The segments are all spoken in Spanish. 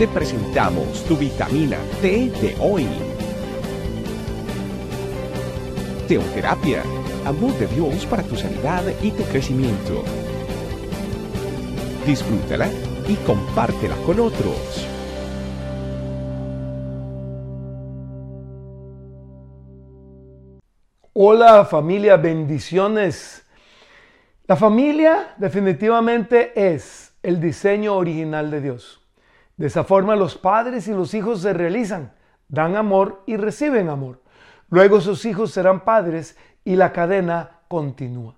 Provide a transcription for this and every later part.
te presentamos tu vitamina T de hoy. Teoterapia, amor de Dios para tu sanidad y tu crecimiento. Disfrútala y compártela con otros. Hola familia, bendiciones. La familia definitivamente es el diseño original de Dios. De esa forma los padres y los hijos se realizan, dan amor y reciben amor. Luego sus hijos serán padres y la cadena continúa.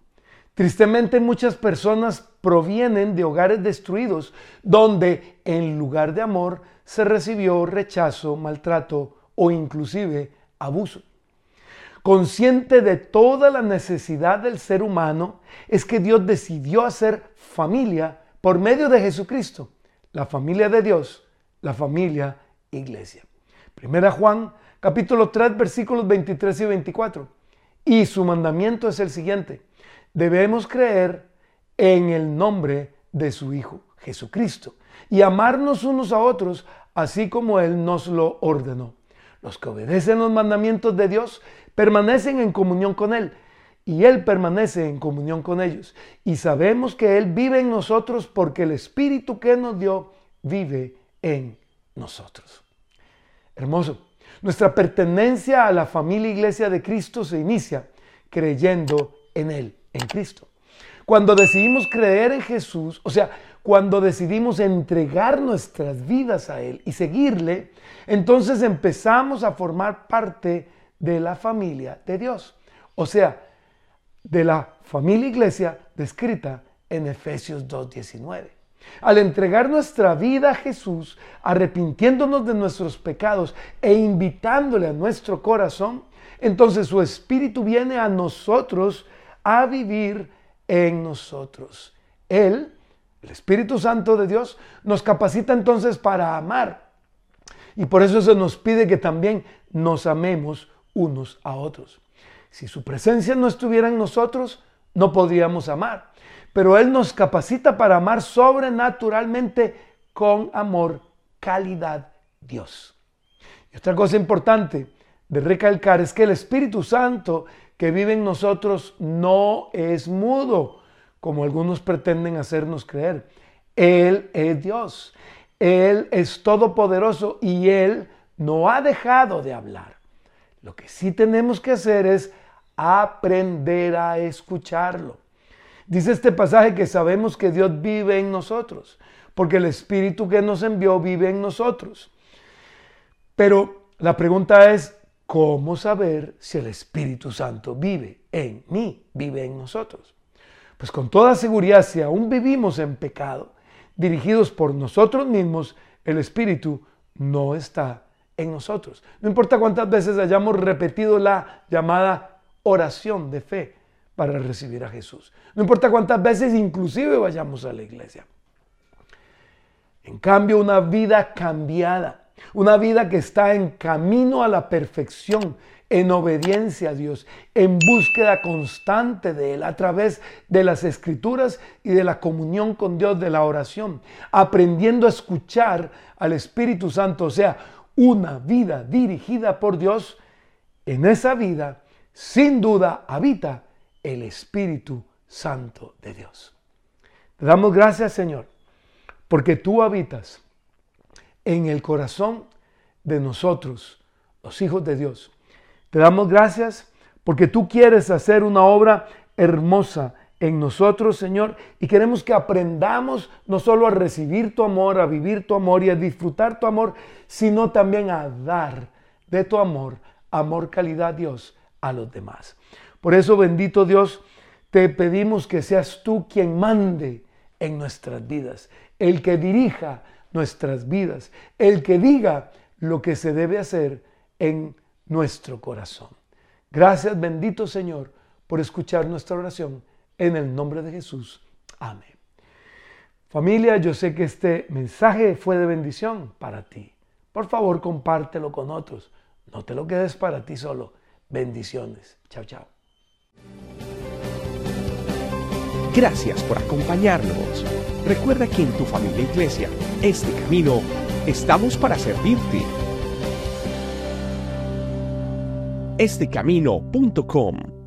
Tristemente muchas personas provienen de hogares destruidos donde en lugar de amor se recibió rechazo, maltrato o inclusive abuso. Consciente de toda la necesidad del ser humano, es que Dios decidió hacer familia por medio de Jesucristo, la familia de Dios, la familia iglesia. Primera Juan capítulo 3 versículos 23 y 24. Y su mandamiento es el siguiente. Debemos creer en el nombre de su Hijo, Jesucristo, y amarnos unos a otros, así como Él nos lo ordenó. Los que obedecen los mandamientos de Dios permanecen en comunión con Él y Él permanece en comunión con ellos. Y sabemos que Él vive en nosotros porque el Espíritu que nos dio vive en nosotros. Hermoso. Nuestra pertenencia a la familia iglesia de Cristo se inicia creyendo en Él, en Cristo. Cuando decidimos creer en Jesús, o sea, cuando decidimos entregar nuestras vidas a Él y seguirle, entonces empezamos a formar parte de la familia de Dios. O sea, de la familia iglesia descrita en Efesios 2.19. Al entregar nuestra vida a Jesús, arrepintiéndonos de nuestros pecados e invitándole a nuestro corazón, entonces su Espíritu viene a nosotros a vivir en nosotros. Él, el Espíritu Santo de Dios, nos capacita entonces para amar. Y por eso se nos pide que también nos amemos unos a otros. Si su presencia no estuviera en nosotros, no podríamos amar. Pero Él nos capacita para amar sobrenaturalmente con amor, calidad, Dios. Y otra cosa importante de recalcar es que el Espíritu Santo que vive en nosotros no es mudo, como algunos pretenden hacernos creer. Él es Dios. Él es todopoderoso y Él no ha dejado de hablar. Lo que sí tenemos que hacer es aprender a escucharlo. Dice este pasaje que sabemos que Dios vive en nosotros, porque el Espíritu que nos envió vive en nosotros. Pero la pregunta es, ¿cómo saber si el Espíritu Santo vive en mí, vive en nosotros? Pues con toda seguridad, si aún vivimos en pecado, dirigidos por nosotros mismos, el Espíritu no está en nosotros. No importa cuántas veces hayamos repetido la llamada oración de fe para recibir a Jesús. No importa cuántas veces inclusive vayamos a la iglesia. En cambio, una vida cambiada, una vida que está en camino a la perfección, en obediencia a Dios, en búsqueda constante de Él, a través de las escrituras y de la comunión con Dios, de la oración, aprendiendo a escuchar al Espíritu Santo, o sea, una vida dirigida por Dios, en esa vida, sin duda, habita el Espíritu Santo de Dios. Te damos gracias, Señor, porque tú habitas en el corazón de nosotros, los hijos de Dios. Te damos gracias porque tú quieres hacer una obra hermosa en nosotros, Señor, y queremos que aprendamos no solo a recibir tu amor, a vivir tu amor y a disfrutar tu amor, sino también a dar de tu amor, amor, calidad, Dios, a los demás. Por eso, bendito Dios, te pedimos que seas tú quien mande en nuestras vidas, el que dirija nuestras vidas, el que diga lo que se debe hacer en nuestro corazón. Gracias, bendito Señor, por escuchar nuestra oración en el nombre de Jesús. Amén. Familia, yo sé que este mensaje fue de bendición para ti. Por favor, compártelo con otros. No te lo quedes para ti solo. Bendiciones. Chao, chao. Gracias por acompañarnos. Recuerda que en tu familia iglesia, este camino Estamos para servirte. Estecamino.com